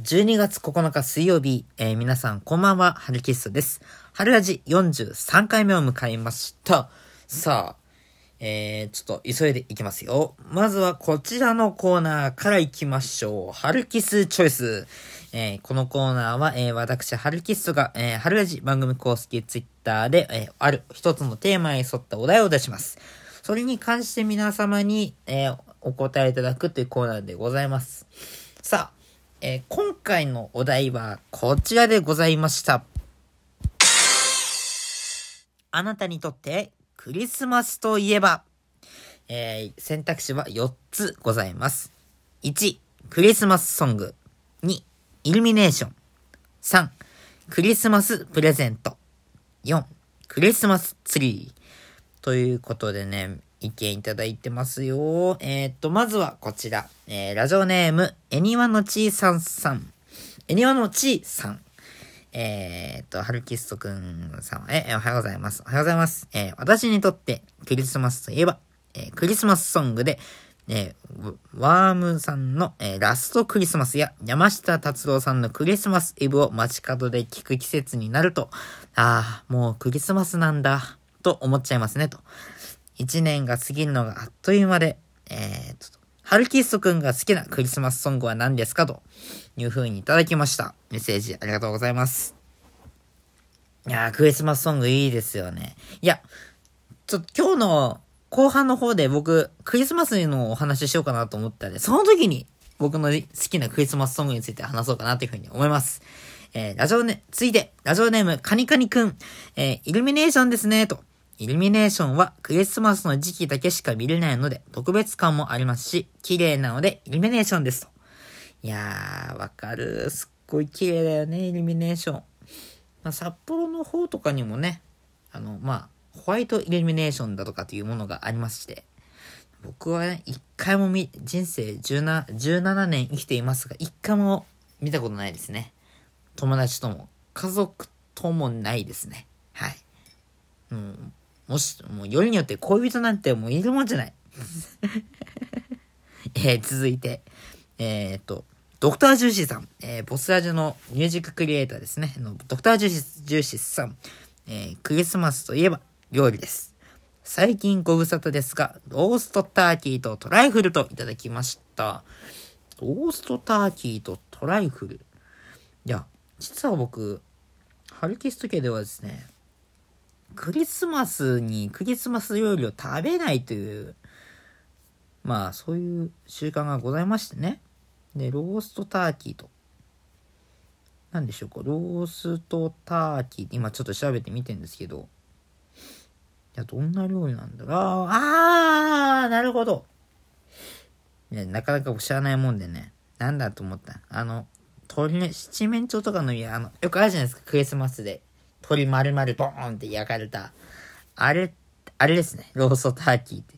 12月9日水曜日、えー、皆さんこんばんは、ハルキストです。春ラジ43回目を迎えました。さあ、えー、ちょっと急いでいきますよ。まずはこちらのコーナーからいきましょう。ハルキスチョイス。えー、このコーナーは、えー、私、ハルキストが、えー、ハルラジ番組公式ツイッターで、えー、ある一つのテーマに沿ったお題を出します。それに関して皆様に、えー、お答えいただくというコーナーでございます。さあ、えー、今回のお題はこちらでございました。あなたにとってクリスマスといえば、えー、選択肢は4つございます。1、クリスマスソング。2、イルミネーション。3、クリスマスプレゼント。4、クリスマスツリー。ということでね、意見いただいてますよ。えー、っと、まずはこちら。えー、ラジオネーム、えにわのちーさんさん。えにわのちーさん。えー、っと、はるきすとくんさん、えおはようございます。おはようございます。えー、私にとってクリスマスといえば、えー、クリスマスソングで、えー、ワームさんの、えー、ラストクリスマスや山下達郎さんのクリスマスイブを街角で聴く季節になると、ああ、もうクリスマスなんだ、と思っちゃいますね、と。一年が過ぎるのがあっという間で、えー、と、ハルキストくんが好きなクリスマスソングは何ですかという風にいただきました。メッセージありがとうございます。いやー、クリスマスソングいいですよね。いや、ちょっと今日の後半の方で僕、クリスマスのお話ししようかなと思ったんで、その時に僕の好きなクリスマスソングについて話そうかなというふうに思います。えー、ラジオネ、ついで、ラジオネーム、カニカニくん、えー、イルミネーションですね、と。イルミネーションはクリスマスの時期だけしか見れないので特別感もありますし、綺麗なのでイルミネーションですと。いやー、わかる。すっごい綺麗だよね、イルミネーション。まあ、札幌の方とかにもね、あの、まあ、ホワイトイルミネーションだとかっていうものがありまして、僕はね、一回も見、人生17、17年生きていますが、一回も見たことないですね。友達とも、家族ともないですね。はい。うん、もし、もうよりによって恋人なんてもういるもんじゃない。えー、続いて、えー、っと、ドクタージューシーさん、えー、ボスラジオのミュージッククリエイターですね。のドクタージューシージューシーさん、え、クリスマスといえば料理です。最近ご無沙汰ですが、ローストターキーとトライフルといただきました。ローストターキーとトライフル。いや、実は僕、ハルキスト家ではですね、クリスマスにクリスマス料理を食べないという、まあそういう習慣がございましてね。で、ローストターキーと。何でしょうか、ローストターキーって今ちょっと調べてみてんですけど、いや、どんな料理なんだろう？あー、なるほど。いや、なかなか知らないもんでね。なんだと思った。あの、鶏ね、七面鳥とかの、いや、あの、よくあるじゃないですか、クリスマスで。鶏丸々ボーンって焼かれた。あれ、あれですね。ローストターキーって。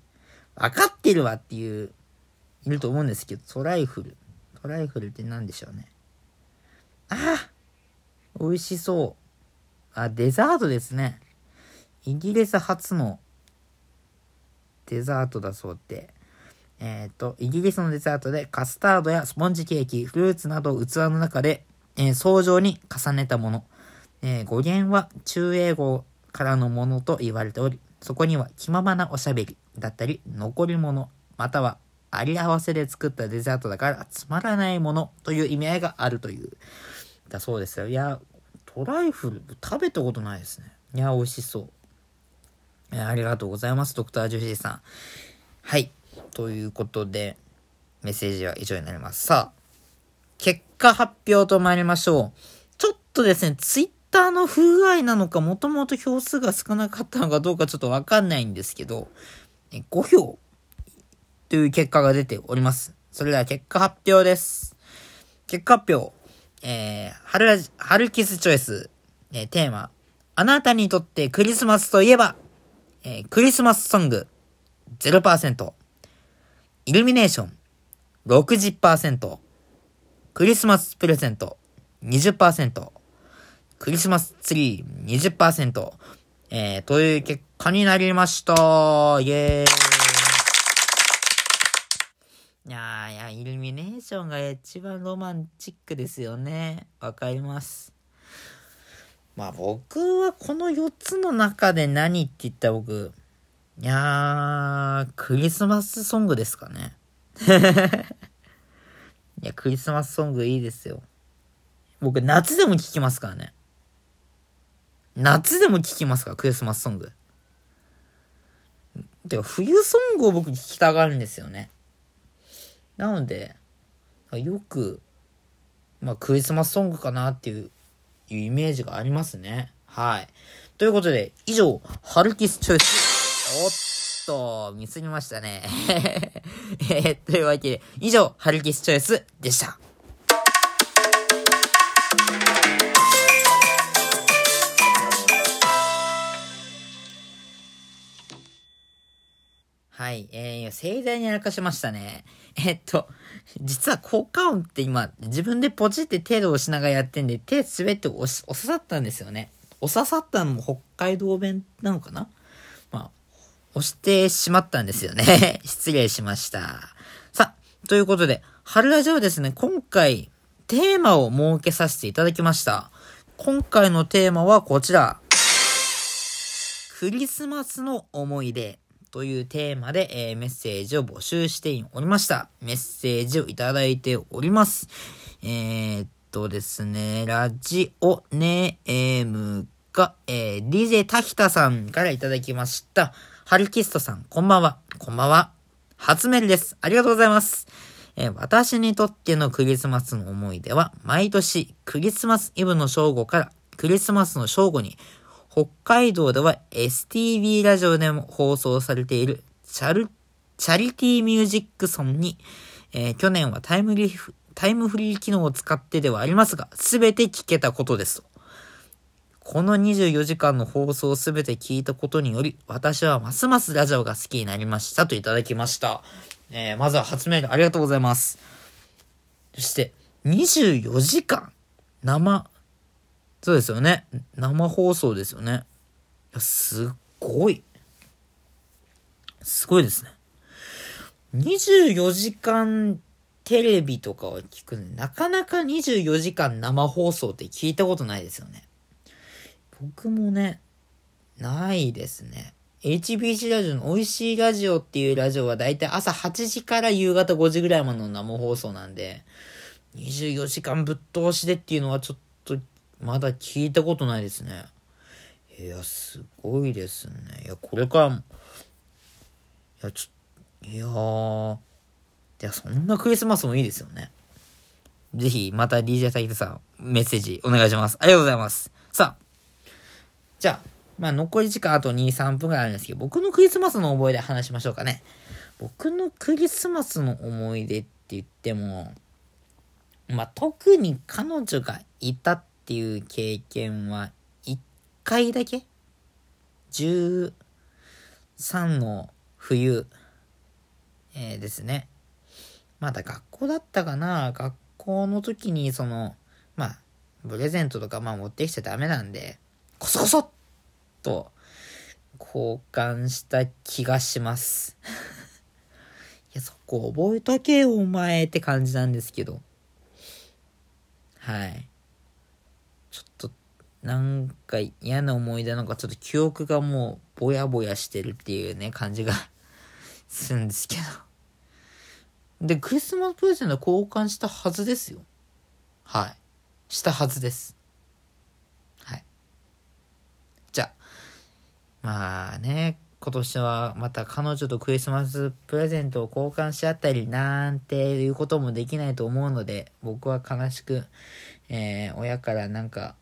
分かってるわっていう、いると思うんですけど、トライフル。トライフルって何でしょうね。ああ美味しそう。あ、デザートですね。イギリス発のデザートだそうで。えっ、ー、と、イギリスのデザートでカスタードやスポンジケーキ、フルーツなどを器の中で、えー、層状に重ねたもの。えー、語源は中英語からのものと言われており、そこには気ままなおしゃべりだったり、残り物、またはあり合わせで作ったデザートだからつまらないものという意味合いがあるという、だそうですよ。いや、トライフル食べたことないですね。いや、美味しそう。ありがとうございます、ドクタージュシーさん。はい。ということで、メッセージは以上になります。さあ、結果発表と参りましょう。ちょっとですね、ツイッターの不具合なのか、もともと票数が少なかったのかどうかちょっとわかんないんですけど、5票という結果が出ております。それでは結果発表です。結果発表。えー、春ラジ、春キスチョイス、えー、テーマ。あなたにとってクリスマスといえば、えー、クリスマスソング0%。イルミネーション60%。クリスマスプレゼント20%。クリスマスツリー20%、えー、という結果になりました。イェーイ。いやいや、イルミネーションが一番ロマンチックですよね。わかります。まあ僕はこの4つの中で何って言ったら僕、いやー、クリスマスソングですかね。いや、クリスマスソングいいですよ。僕、夏でも聴きますからね。夏でも聴きますか、クリスマスソング。てか、冬ソングを僕聴きたがるんですよね。なので、よく、まあ、クリスマスソングかなっていう、いうイメージがありますね。はい。ということで、以上、ハルキスチョイス。おっと、ミスりましたね。えというわけで、以上、ハルキスチョイスでした。はい。えー、盛大にやらかしましたね。えっと、実は効果音って今、自分でポチって手で押しながらやってんで、手滑って押し、押ささったんですよね。押ささったのも北海道弁なのかな？まあ、押してしまったんですよね。失礼しました。さあ、ということで、春ラジオですね、今回、テーマを設けさせていただきました。今回のテーマはこちら。クリスマスの思い出。というテーマで、えー、メッセージを募集しておりました。メッセージをいただいております。えー、っとですね、ラジオネームが、えー、リゼタヒタさんからいただきました。ハルキストさん、こんばんは。こんばんは。初メールです。ありがとうございます。私にとってのクリスマスの思い出は、毎年クリスマスイブの正午からクリスマスの正午に北海道では STV ラジオでも放送されているチャル、チャリティーミュージックソンに、えー、去年はタイムリフ、タイムフリー機能を使ってではありますが、すべて聞けたことですと。この24時間の放送をすべて聞いたことにより、私はますますラジオが好きになりましたといただきました。えー、まずは初メールありがとうございます。そして、24時間生そうですよね。生放送ですよね。すっごい。すごいですね。24時間テレビとかを聞くなかなか24時間生放送って聞いたことないですよね。僕もね、ないですね。HBC ラジオの美味しいラジオっていうラジオはだいたい朝8時から夕方5時ぐらいまでの生放送なんで、24時間ぶっ通しでっていうのはちょっとまだ聞いたことないですね。いや、すごいですね。いや、これからも、いや、ちょ、いやー、いや、そんなクリスマスもいいですよね。ぜひ、また DJ 滝田さん、メッセージお願いします。ありがとうございます。さあ、じゃあ、まあ、残り時間あと2、3分くらいあるんですけど、僕のクリスマスの思い出話しましょうかね。僕のクリスマスの思い出って言っても、まあ、特に彼女がいたっっていう経験は1回だけ ?13 の冬、えー、ですね。まだ学校だったかな？学校の時にその、まあ、プレゼントとかまあ持ってきちゃダメなんで、こそこそっと交換した気がします。いや、そこ覚えとけよ、お前って感じなんですけど。はい。なんか嫌な思い出なんかちょっと記憶がもうぼやぼやしてるっていうね、感じが するんですけど。で、クリスマスプレゼント交換したはずですよ。はい。したはずです。はい。じゃあ、まあね、今年はまた彼女とクリスマスプレゼントを交換し合ったりなんていうこともできないと思うので、僕は悲しく、えー、親からなんか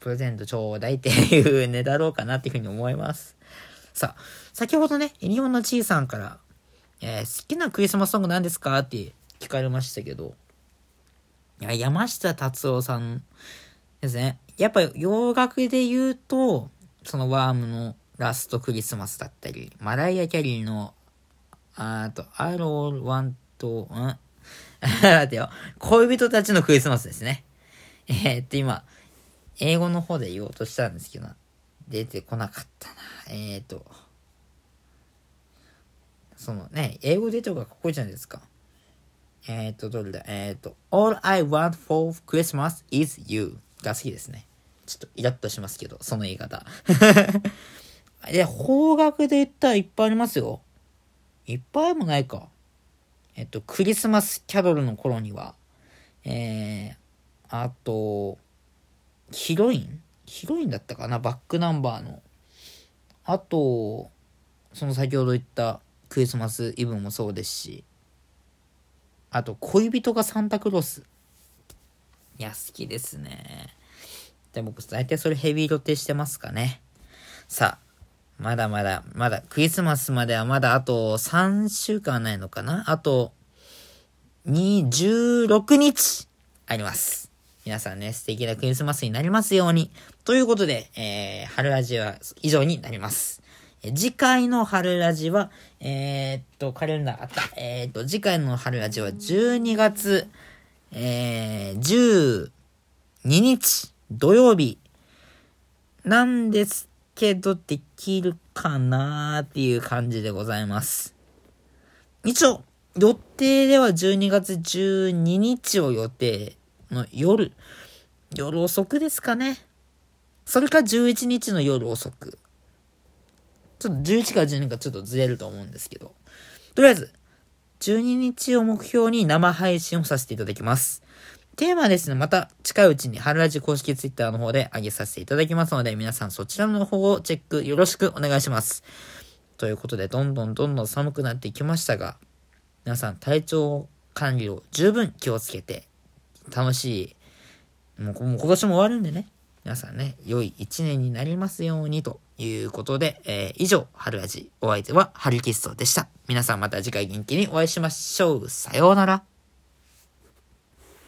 プレゼントちょうだいっていうねだろうかなっていうふうに思います。さあ、先ほどね、エリオンのちいさんから、えー、好きなクリスマスソング何ですかって聞かれましたけど、いや、山下達郎さんですね。やっぱ洋楽で言うと、そのワームのラストクリスマスだったり、マライア・キャリーの、あと、I all want to, ん？待てよ。恋人たちのクリスマスですね。えー、っと、今、英語の方で言おうとしたんですけど、出てこなかったな。えーと、そのね、英語で言った方がかっこいいじゃないですか。えっ、ー、と、どれだ？えっ、ー、と、All I want for Christmas is you が好きですね。ちょっとイラッとしますけど、その言い方。で、方角で言ったらいっぱいありますよ。いっぱいもないか。えっと、クリスマスキャロルの頃には、えー、あと、ヒロイン？ヒロインだったかな？バックナンバーの。あと、その先ほど言ったクリスマスイブもそうですし、あと、恋人がサンタクロース。いや、好きですね。で、僕、大体それヘビーロテしてますかね。さあ、まだまだ、まだ、クリスマスまではまだあと3週間ないのかな？あと、2、16日あります。皆さんね、素敵なクリスマスになりますように。ということで、えー、春ラジは以上になります。え次回の春ラジは、えー、っと、カレンダーあった。えー、っと、次回の春ラジは12月、えー、12日土曜日なんですけどできるかなーっていう感じでございます。一応、予定では12月12日を予定の夜、夜遅くですかね。それか11日の夜遅く。ちょっと11から12かちょっとずれると思うんですけど。とりあえず、12日を目標に生配信をさせていただきます。テーマはですね、また近いうちに春ラジ公式ツイッターの方で上げさせていただきますので、皆さんそちらの方をチェックよろしくお願いします。ということで、どんどんどんどん寒くなっていきましたが、皆さん体調管理を十分気をつけて、楽しい、もう今年も終わるんでね、皆さんね、良い一年になりますようにということで、えー、以上、春味お相手は春キストでした。皆さんまた次回元気にお会いしましょう。さようなら。